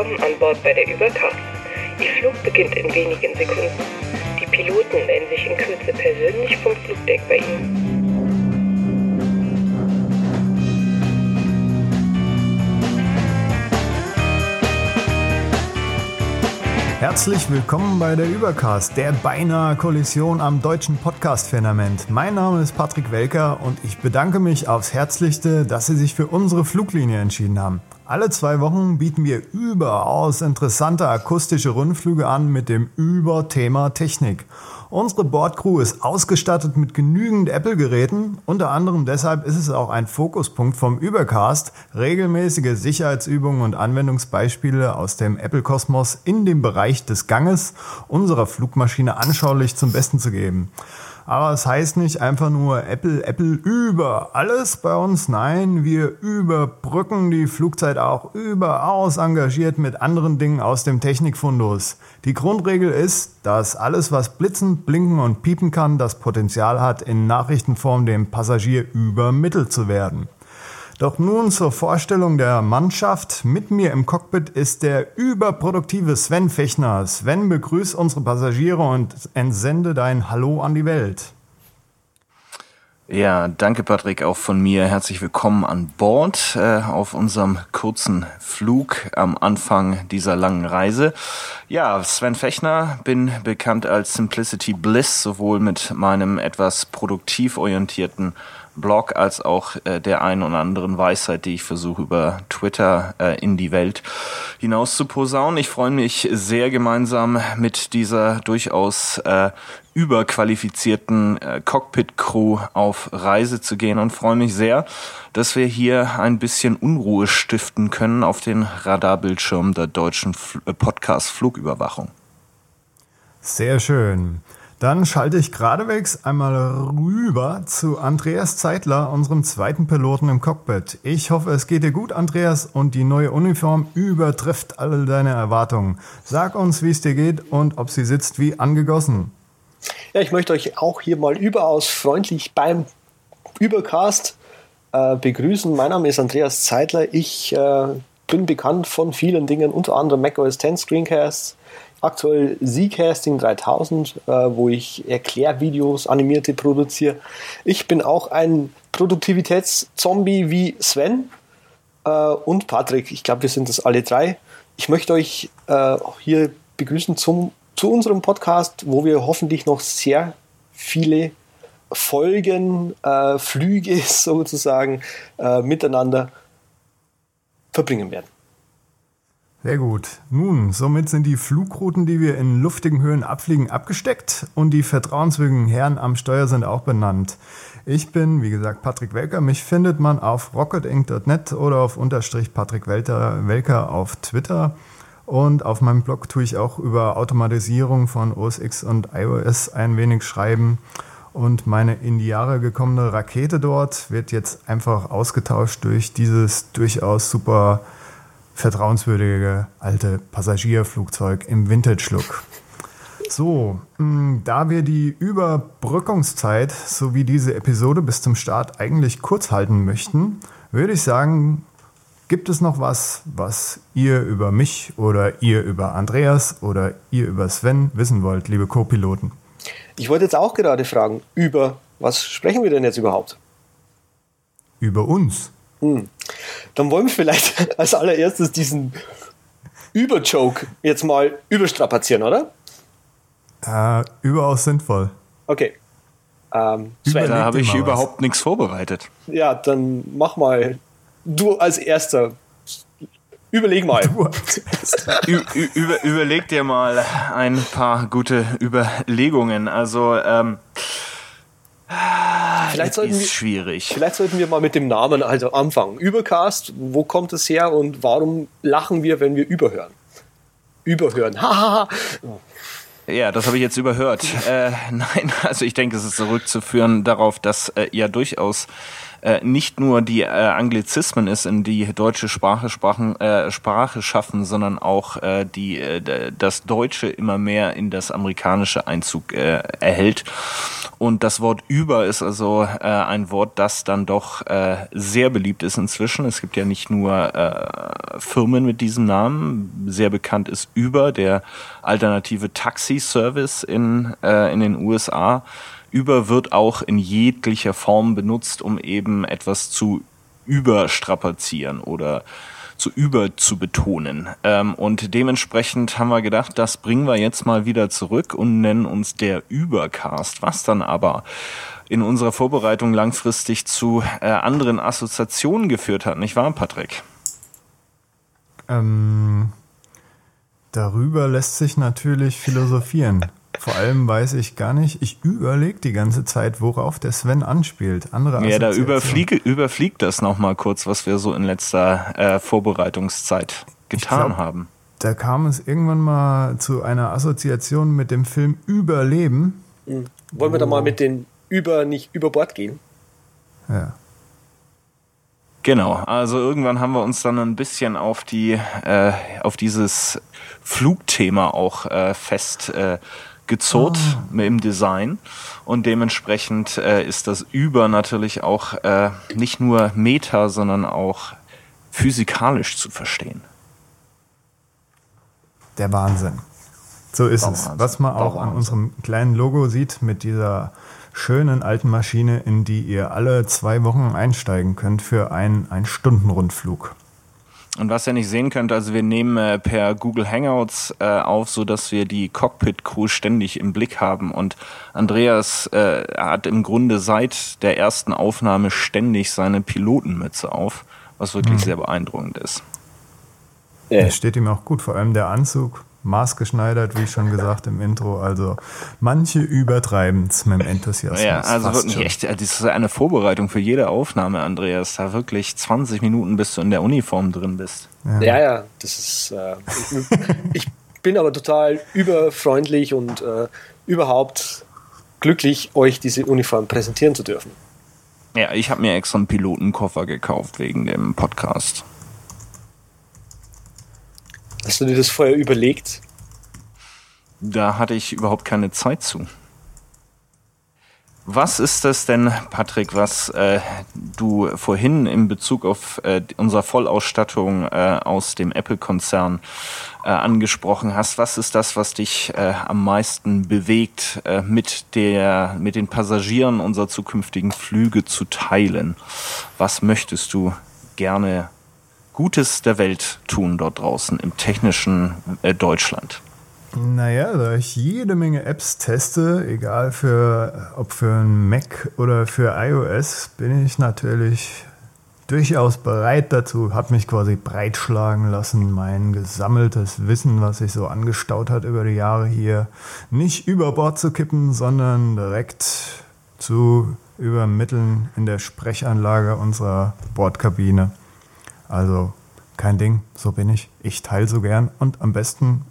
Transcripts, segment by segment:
Willkommen an Bord bei der Übercast. Ihr Flug beginnt in wenigen Sekunden. Die Piloten melden sich in Kürze persönlich vom Flugdeck bei Ihnen. Herzlich willkommen bei der Übercast, der beinahe Kollision am deutschen Podcast-Firmament. Mein Name ist Patrick Welker und ich bedanke mich aufs Herzlichste, dass Sie sich für unsere Fluglinie entschieden haben. Alle zwei Wochen bieten wir überaus interessante akustische Rundflüge an mit dem Überthema Technik. Unsere Bordcrew ist ausgestattet mit genügend Apple-Geräten. Unter anderem deshalb ist es auch ein Fokuspunkt vom Übercast, regelmäßige Sicherheitsübungen und Anwendungsbeispiele aus dem Apple-Kosmos in dem Bereich des Ganges unserer Flugmaschine anschaulich zum Besten zu geben. Aber es heißt nicht einfach nur Apple, Apple über alles bei uns. Nein, wir überbrücken die Flugzeit auch überaus engagiert mit anderen Dingen aus dem Technikfundus. Die Grundregel ist, dass alles, was blitzen, blinken und piepen kann, das Potenzial hat, in Nachrichtenform dem Passagier übermittelt zu werden. Doch nun zur Vorstellung der Mannschaft. Mit mir im Cockpit ist der überproduktive Sven Fechner. Sven, begrüß unsere Passagiere und entsende dein Hallo an die Welt. Ja, danke Patrick, auch von mir herzlich willkommen an Bord äh, auf unserem kurzen Flug am Anfang dieser langen Reise. Ja, Sven Fechner, bin bekannt als Simplicity Bliss, sowohl mit meinem etwas produktiv orientierten Blog als auch äh, der einen oder anderen Weisheit, die ich versuche über Twitter äh, in die Welt hinaus zu posaunen. Ich freue mich sehr gemeinsam mit dieser durchaus äh, überqualifizierten äh, Cockpit-Crew auf Reise zu gehen und freue mich sehr, dass wir hier ein bisschen Unruhe stiften können auf den Radarbildschirm der deutschen äh, Podcast Flugüberwachung. Sehr schön. Dann schalte ich geradewegs einmal rüber zu Andreas Zeitler, unserem zweiten Piloten im Cockpit. Ich hoffe, es geht dir gut, Andreas, und die neue Uniform übertrifft alle deine Erwartungen. Sag uns, wie es dir geht und ob sie sitzt wie angegossen. Ja, ich möchte euch auch hier mal überaus freundlich beim Übercast äh, begrüßen. Mein Name ist Andreas Zeitler. Ich äh, bin bekannt von vielen Dingen, unter anderem macOS 10 Screencasts, aktuell Zcasting 3000, äh, wo ich Erklärvideos, animierte produziere. Ich bin auch ein Produktivitätszombie wie Sven äh, und Patrick. Ich glaube, wir sind das alle drei. Ich möchte euch äh, hier begrüßen zum, zu unserem Podcast, wo wir hoffentlich noch sehr viele Folgen, äh, Flüge sozusagen äh, miteinander verbringen werden. Sehr gut. Nun, somit sind die Flugrouten, die wir in luftigen Höhen abfliegen, abgesteckt und die vertrauenswürdigen Herren am Steuer sind auch benannt. Ich bin, wie gesagt, Patrick Welker. Mich findet man auf rocketinc.net oder auf unterstrich Patrick Welker auf Twitter. Und auf meinem Blog tue ich auch über Automatisierung von OS X und iOS ein wenig schreiben. Und meine in die Jahre gekommene Rakete dort wird jetzt einfach ausgetauscht durch dieses durchaus super vertrauenswürdige alte Passagierflugzeug im Vintage-Look. So, mm, da wir die Überbrückungszeit sowie diese Episode bis zum Start eigentlich kurz halten möchten, würde ich sagen, gibt es noch was, was ihr über mich oder ihr über Andreas oder ihr über Sven wissen wollt, liebe Co-Piloten? Ich wollte jetzt auch gerade fragen, über was sprechen wir denn jetzt überhaupt? Über uns. Hm. Dann wollen wir vielleicht als allererstes diesen Überjoke jetzt mal überstrapazieren, oder? Äh, überaus sinnvoll. Okay. Ähm, Sven, da habe ich überhaupt nichts vorbereitet. Ja, dann mach mal. Du als Erster. Überleg mal. über, überleg dir mal ein paar gute Überlegungen. Also, ähm, vielleicht sollten ist wir, schwierig. Vielleicht sollten wir mal mit dem Namen also anfangen. Übercast, wo kommt es her und warum lachen wir, wenn wir überhören? Überhören. Hahaha. Ja, das habe ich jetzt überhört. äh, nein, also ich denke, es ist zurückzuführen darauf, dass äh, ja durchaus äh, nicht nur die äh, Anglizismen ist in die deutsche Sprache, Sprachen, äh, Sprache schaffen, sondern auch äh, die, äh, das Deutsche immer mehr in das amerikanische Einzug äh, erhält. Und das Wort über ist also äh, ein Wort, das dann doch äh, sehr beliebt ist inzwischen. Es gibt ja nicht nur äh, Firmen mit diesem Namen. Sehr bekannt ist Uber, der alternative Taxi-Service in, äh, in den USA. Uber wird auch in jeglicher Form benutzt, um eben etwas zu überstrapazieren oder zu über zu betonen. Ähm, und dementsprechend haben wir gedacht, das bringen wir jetzt mal wieder zurück und nennen uns der Übercast, was dann aber in unserer Vorbereitung langfristig zu äh, anderen Assoziationen geführt hat, nicht wahr, Patrick? Ähm, darüber lässt sich natürlich philosophieren. Vor allem weiß ich gar nicht, ich überlege die ganze Zeit, worauf der Sven anspielt. Andere ja, da überfliege, überfliegt das nochmal kurz, was wir so in letzter äh, Vorbereitungszeit getan glaub, haben. Da kam es irgendwann mal zu einer Assoziation mit dem Film Überleben. Mhm. Wollen wir da mal mit den Über nicht über Bord gehen? Ja. Genau, also irgendwann haben wir uns dann ein bisschen auf die äh, auf dieses Flugthema auch äh, fest äh, gezurrt oh. im Design und dementsprechend äh, ist das Über natürlich auch äh, nicht nur meta, sondern auch physikalisch zu verstehen. Der Wahnsinn. So ist es. Was man auch an unserem kleinen Logo sieht mit dieser schönen alten Maschine, in die ihr alle zwei Wochen einsteigen könnt für einen, einen Stundenrundflug. Und was ihr nicht sehen könnt, also wir nehmen äh, per Google Hangouts äh, auf, so dass wir die Cockpit-Crew ständig im Blick haben. Und Andreas äh, hat im Grunde seit der ersten Aufnahme ständig seine Pilotenmütze auf, was wirklich mhm. sehr beeindruckend ist. Das steht ihm auch gut, vor allem der Anzug maßgeschneidert, wie schon gesagt im Intro. Also manche übertreiben es mit dem Enthusiasmus. Ja, also wirklich schon. echt, das ist eine Vorbereitung für jede Aufnahme, Andreas. Da wirklich 20 Minuten, bis du in der Uniform drin bist. Ja, ja, ja das ist. Äh, ich, bin aber total überfreundlich und äh, überhaupt glücklich, euch diese Uniform präsentieren zu dürfen. Ja, ich habe mir extra einen Pilotenkoffer gekauft wegen dem Podcast. Hast du dir das vorher überlegt? Da hatte ich überhaupt keine Zeit zu. Was ist das denn, Patrick, was äh, du vorhin in Bezug auf äh, unsere Vollausstattung äh, aus dem Apple-Konzern äh, angesprochen hast? Was ist das, was dich äh, am meisten bewegt, äh, mit, der, mit den Passagieren unserer zukünftigen Flüge zu teilen? Was möchtest du gerne Gutes der Welt tun dort draußen im technischen äh, Deutschland? Naja, da ich jede Menge Apps teste, egal für ob für ein Mac oder für iOS, bin ich natürlich durchaus bereit dazu, habe mich quasi breitschlagen lassen, mein gesammeltes Wissen, was sich so angestaut hat über die Jahre hier, nicht über Bord zu kippen, sondern direkt zu übermitteln in der Sprechanlage unserer Bordkabine. Also kein Ding, so bin ich. Ich teile so gern und am besten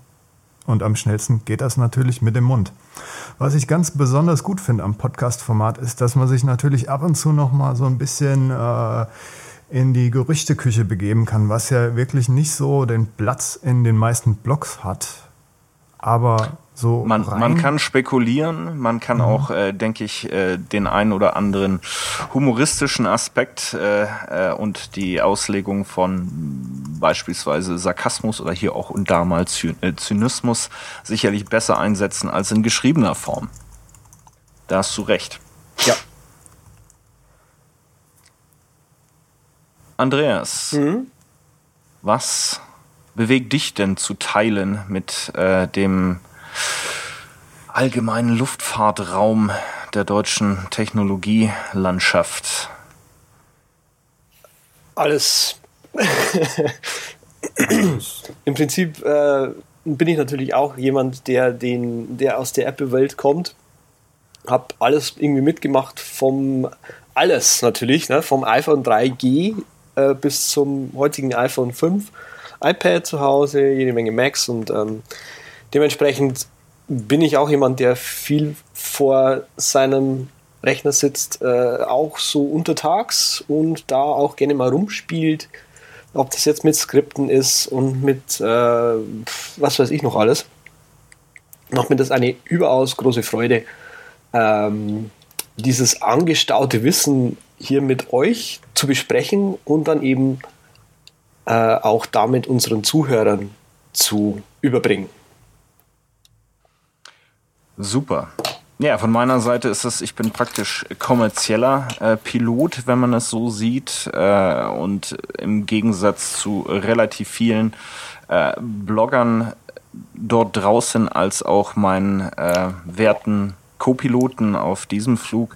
und am schnellsten geht das natürlich mit dem Mund. Was ich ganz besonders gut finde am Podcast-Format ist, dass man sich natürlich ab und zu noch mal so ein bisschen äh, in die Gerüchteküche begeben kann, was ja wirklich nicht so den Platz in den meisten Blogs hat. Aber so man, man kann spekulieren, man kann mhm. auch, äh, denke ich, äh, den einen oder anderen humoristischen Aspekt äh, äh, und die Auslegung von beispielsweise Sarkasmus oder hier auch und damals äh, Zynismus sicherlich besser einsetzen als in geschriebener Form. Da hast du recht. Ja. Andreas, mhm. was bewegt dich denn zu teilen mit äh, dem allgemeinen Luftfahrtraum der deutschen Technologielandschaft? Alles. Im Prinzip äh, bin ich natürlich auch jemand, der, den, der aus der Apple-Welt kommt. Hab alles irgendwie mitgemacht, vom alles natürlich, ne? vom iPhone 3G äh, bis zum heutigen iPhone 5, iPad zu Hause, jede Menge Macs und ähm, dementsprechend bin ich auch jemand, der viel vor seinem Rechner sitzt, äh, auch so untertags und da auch gerne mal rumspielt. Ob das jetzt mit Skripten ist und mit äh, was weiß ich noch alles. Macht mir das eine überaus große Freude, ähm, dieses angestaute Wissen hier mit euch zu besprechen und dann eben äh, auch damit unseren Zuhörern zu überbringen. Super. Ja, von meiner Seite ist es, ich bin praktisch kommerzieller äh, Pilot, wenn man es so sieht. Äh, und im Gegensatz zu relativ vielen äh, Bloggern dort draußen als auch meinen äh, werten Co-Piloten auf diesem Flug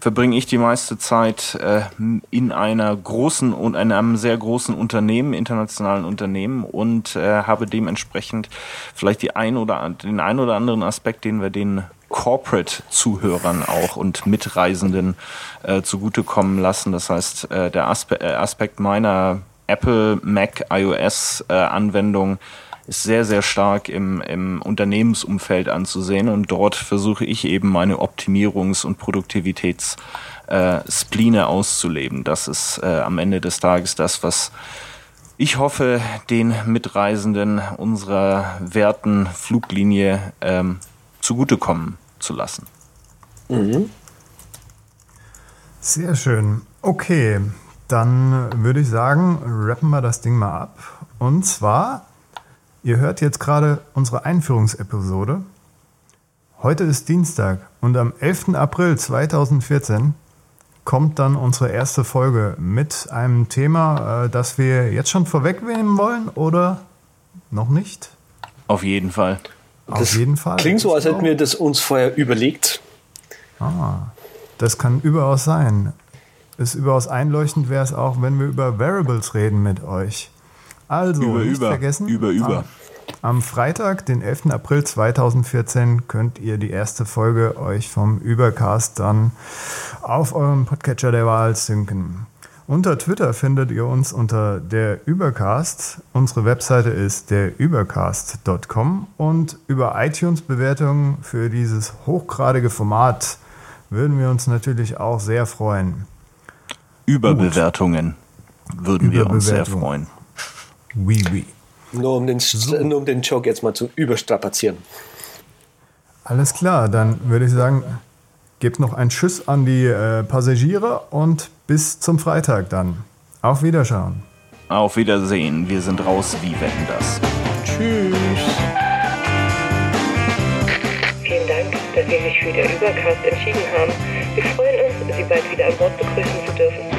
verbringe ich die meiste Zeit äh, in einer großen und in einem sehr großen Unternehmen, internationalen Unternehmen und äh, habe dementsprechend vielleicht die ein oder den ein oder anderen Aspekt, den wir den Corporate-Zuhörern auch und Mitreisenden äh, zugutekommen lassen. Das heißt, äh, der Aspe äh, Aspekt meiner Apple Mac iOS äh, Anwendung ist sehr, sehr stark im, im Unternehmensumfeld anzusehen und dort versuche ich eben meine Optimierungs- und Produktivitätsspline äh, auszuleben. Das ist äh, am Ende des Tages das, was ich hoffe, den Mitreisenden unserer werten Fluglinie ähm, zugutekommen zu lassen. Mhm. Sehr schön. Okay, dann würde ich sagen, rappen wir das Ding mal ab. Und zwar Ihr hört jetzt gerade unsere Einführungsepisode. Heute ist Dienstag und am 11. April 2014 kommt dann unsere erste Folge mit einem Thema, äh, das wir jetzt schon vorwegnehmen wollen oder noch nicht? Auf jeden Fall. Auf das jeden Fall. Klingt so, als hätten wir das uns vorher überlegt. Ah, das kann überaus sein. Ist überaus einleuchtend wäre es auch, wenn wir über Variables reden mit euch. Also, über, nicht über, vergessen. Über, über. Am Freitag, den 11. April 2014, könnt ihr die erste Folge euch vom Übercast dann auf eurem Podcatcher der Wahl synken. Unter Twitter findet ihr uns unter der Übercast. Unsere Webseite ist derübercast.com und über iTunes-Bewertungen für dieses hochgradige Format würden wir uns natürlich auch sehr freuen. Überbewertungen würden wir uns sehr freuen. Oui, oui. Nur um, den, so. nur um den Joke jetzt mal zu überstrapazieren. Alles klar, dann würde ich sagen, gebt noch einen Schuss an die äh, Passagiere und bis zum Freitag dann. Auf Wiederschauen. Auf Wiedersehen. Wir sind raus. Wie wetten das? Tschüss. Vielen Dank, dass Sie sich für den Übercast entschieden haben. Wir freuen uns, Sie bald wieder an Bord begrüßen zu dürfen.